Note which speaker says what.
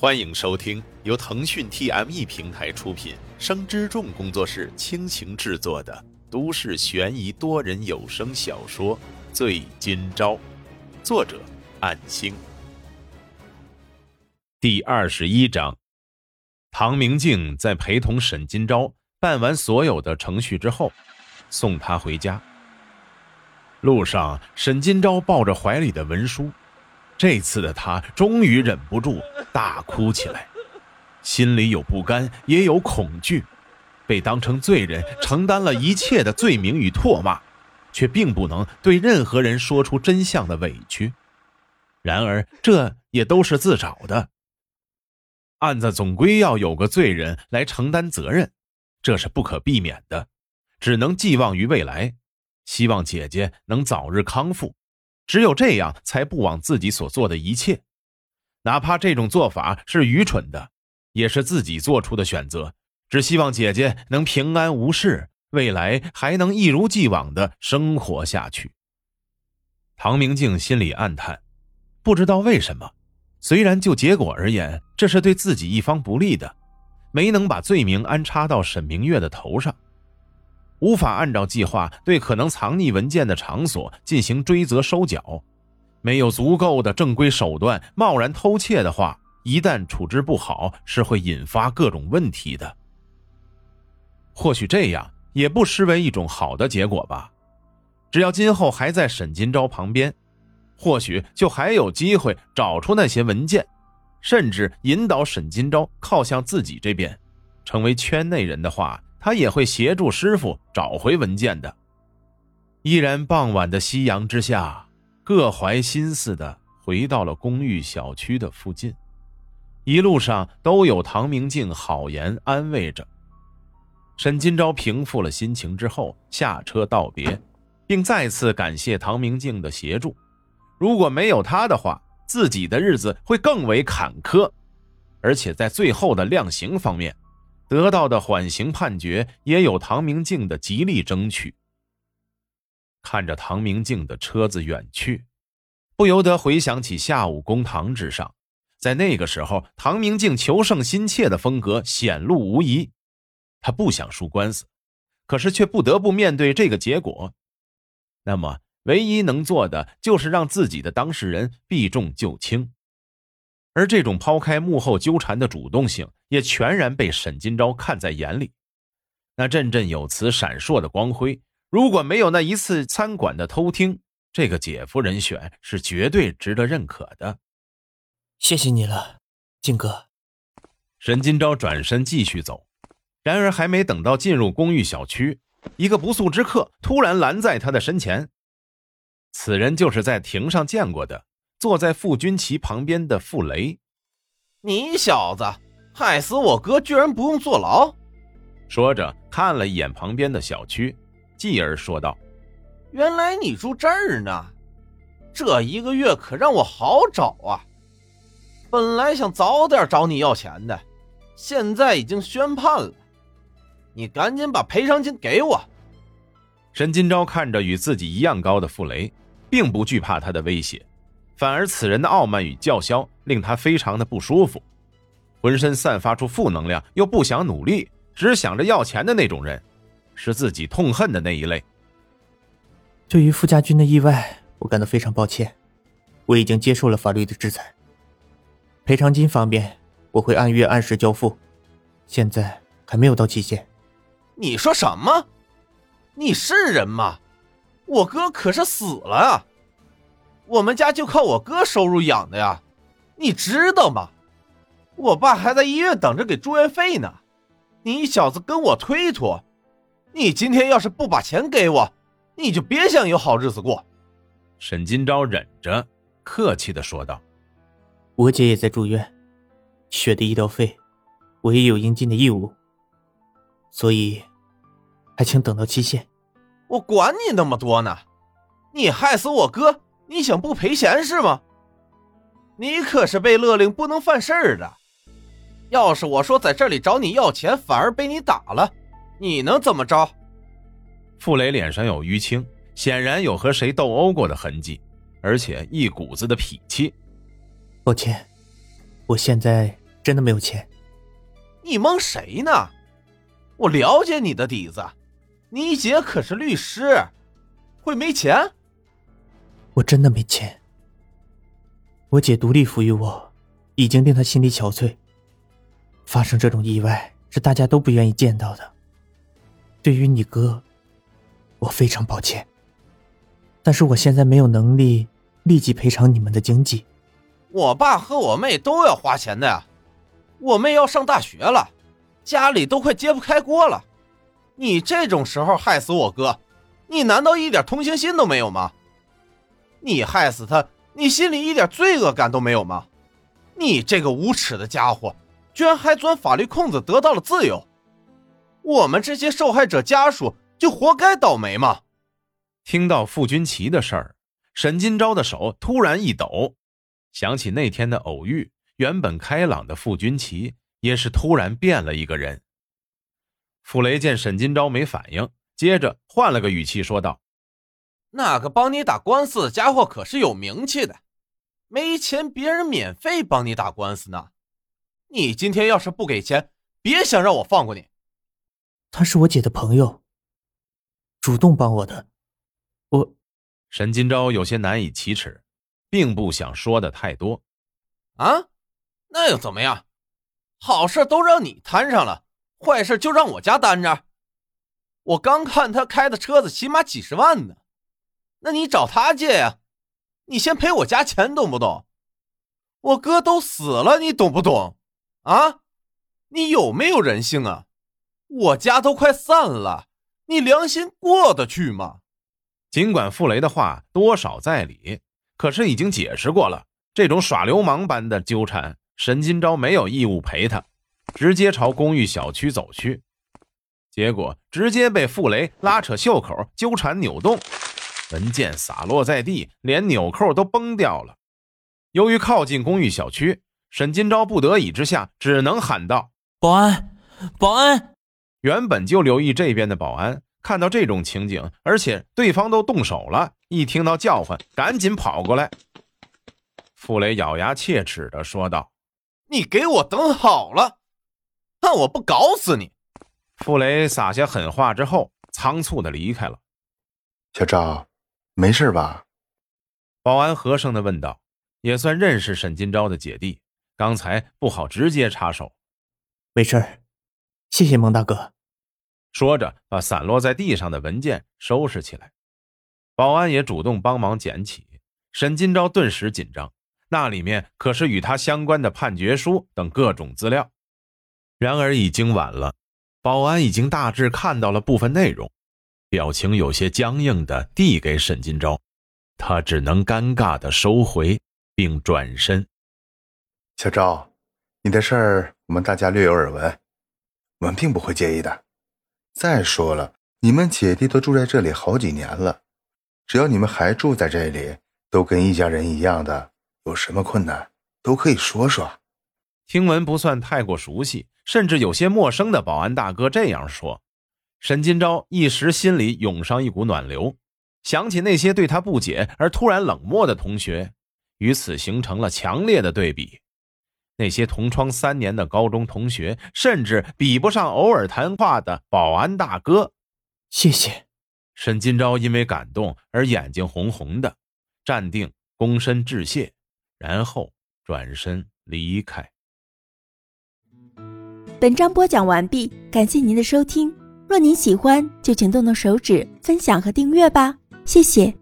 Speaker 1: 欢迎收听由腾讯 TME 平台出品、生之众工作室倾情制作的都市悬疑多人有声小说《醉今朝》，作者：暗星。第二十一章，唐明镜在陪同沈今朝办完所有的程序之后，送他回家。路上，沈今朝抱着怀里的文书。这次的他终于忍不住大哭起来，心里有不甘，也有恐惧，被当成罪人承担了一切的罪名与唾骂，却并不能对任何人说出真相的委屈。然而，这也都是自找的。案子总归要有个罪人来承担责任，这是不可避免的，只能寄望于未来，希望姐姐能早日康复。只有这样，才不枉自己所做的一切，哪怕这种做法是愚蠢的，也是自己做出的选择。只希望姐姐能平安无事，未来还能一如既往的生活下去。唐明镜心里暗叹，不知道为什么，虽然就结果而言，这是对自己一方不利的，没能把罪名安插到沈明月的头上。无法按照计划对可能藏匿文件的场所进行追责收缴，没有足够的正规手段贸然偷窃的话，一旦处置不好，是会引发各种问题的。或许这样也不失为一种好的结果吧。只要今后还在沈金钊旁边，或许就还有机会找出那些文件，甚至引导沈金钊靠向自己这边，成为圈内人的话。他也会协助师傅找回文件的。依然傍晚的夕阳之下，各怀心思的回到了公寓小区的附近，一路上都有唐明镜好言安慰着。沈金钊平复了心情之后，下车道别，并再次感谢唐明镜的协助。如果没有他的话，自己的日子会更为坎坷，而且在最后的量刑方面。得到的缓刑判决也有唐明镜的极力争取。看着唐明镜的车子远去，不由得回想起下午公堂之上，在那个时候，唐明镜求胜心切的风格显露无遗。他不想输官司，可是却不得不面对这个结果。那么，唯一能做的就是让自己的当事人避重就轻。而这种抛开幕后纠缠的主动性，也全然被沈金钊看在眼里。那振振有词、闪烁的光辉，如果没有那一次餐馆的偷听，这个姐夫人选是绝对值得认可的。
Speaker 2: 谢谢你了，静哥。
Speaker 1: 沈金钊转身继续走，然而还没等到进入公寓小区，一个不速之客突然拦在他的身前。此人就是在庭上见过的。坐在傅君齐旁边的傅雷，
Speaker 3: 你小子害死我哥，居然不用坐牢！
Speaker 1: 说着看了一眼旁边的小区，继而说道：“
Speaker 3: 原来你住这儿呢，这一个月可让我好找啊！本来想早点找你要钱的，现在已经宣判了，你赶紧把赔偿金给我。”
Speaker 1: 沈金钊看着与自己一样高的傅雷，并不惧怕他的威胁。反而，此人的傲慢与叫嚣令他非常的不舒服，浑身散发出负能量，又不想努力，只想着要钱的那种人，是自己痛恨的那一类。
Speaker 2: 对于傅家军的意外，我感到非常抱歉，我已经接受了法律的制裁。赔偿金方面，我会按月按时交付，现在还没有到期限。
Speaker 3: 你说什么？你是人吗？我哥可是死了啊！我们家就靠我哥收入养的呀，你知道吗？我爸还在医院等着给住院费呢。你小子跟我推脱，你今天要是不把钱给我，你就别想有好日子过。
Speaker 1: 沈金钊忍着，客气的说道：“
Speaker 2: 我姐也在住院，血的医疗费，我也有应尽的义务。所以，还请等到期限。
Speaker 3: 我管你那么多呢，你害死我哥！”你想不赔钱是吗？你可是被勒令不能犯事儿的。要是我说在这里找你要钱，反而被你打了，你能怎么着？
Speaker 1: 傅雷脸上有淤青，显然有和谁斗殴过的痕迹，而且一股子的痞气。
Speaker 2: 抱歉，我现在真的没有钱。
Speaker 3: 你蒙谁呢？我了解你的底子，你姐可是律师，会没钱？
Speaker 2: 我真的没钱。我姐独立抚育我，已经令她心力憔悴。发生这种意外是大家都不愿意见到的。对于你哥，我非常抱歉。但是我现在没有能力立即赔偿你们的经济。
Speaker 3: 我爸和我妹都要花钱的呀，我妹要上大学了，家里都快揭不开锅了。你这种时候害死我哥，你难道一点同情心都没有吗？你害死他，你心里一点罪恶感都没有吗？你这个无耻的家伙，居然还钻法律空子得到了自由，我们这些受害者家属就活该倒霉吗？
Speaker 1: 听到傅君齐的事儿，沈金钊的手突然一抖，想起那天的偶遇，原本开朗的傅君齐也是突然变了一个人。傅雷见沈金钊没反应，接着换了个语气说道：“
Speaker 3: 那个帮你打官司的家伙可是有名气的，没钱别人免费帮你打官司呢。你今天要是不给钱，别想让我放过你。”
Speaker 2: 他是我姐的朋友，主动帮我的。我，
Speaker 1: 沈金钊有些难以启齿，并不想说的太多。
Speaker 3: 啊，那又怎么样？好事都让你摊上了，坏事就让我家担着。我刚看他开的车子起码几十万呢，那你找他借呀？你先赔我家钱，懂不懂？我哥都死了，你懂不懂？啊，你有没有人性啊？我家都快散了，你良心过得去吗？
Speaker 1: 尽管傅雷的话多少在理，可是已经解释过了，这种耍流氓般的纠缠，沈金钊没有义务陪他，直接朝公寓小区走去，结果直接被傅雷拉扯袖口，纠缠扭动，文件洒落在地，连纽扣都崩掉了。由于靠近公寓小区，沈金钊不得已之下只能喊道：“
Speaker 4: 保安，保安！”
Speaker 1: 原本就留意这边的保安。看到这种情景，而且对方都动手了，一听到叫唤，赶紧跑过来。傅雷咬牙切齿地说道：“
Speaker 3: 你给我等好了，看我不搞死你！”
Speaker 1: 傅雷撒下狠话之后，仓促地离开了。
Speaker 5: 小赵，没事吧？
Speaker 1: 保安和声的问道。也算认识沈金钊的姐弟，刚才不好直接插手。
Speaker 2: 没事谢谢蒙大哥。
Speaker 1: 说着，把散落在地上的文件收拾起来，保安也主动帮忙捡起。沈金钊顿时紧张，那里面可是与他相关的判决书等各种资料。然而已经晚了，保安已经大致看到了部分内容，表情有些僵硬的递给沈金钊，他只能尴尬的收回，并转身。
Speaker 5: 小赵，你的事儿我们大家略有耳闻，我们并不会介意的。再说了，你们姐弟都住在这里好几年了，只要你们还住在这里，都跟一家人一样的，有什么困难都可以说说。
Speaker 1: 听闻不算太过熟悉，甚至有些陌生的保安大哥这样说，沈金钊一时心里涌上一股暖流，想起那些对他不解而突然冷漠的同学，与此形成了强烈的对比。那些同窗三年的高中同学，甚至比不上偶尔谈话的保安大哥。
Speaker 2: 谢谢，
Speaker 1: 沈金钊因为感动而眼睛红红的，站定，躬身致谢，然后转身离开。
Speaker 6: 本章播讲完毕，感谢您的收听。若您喜欢，就请动动手指分享和订阅吧，谢谢。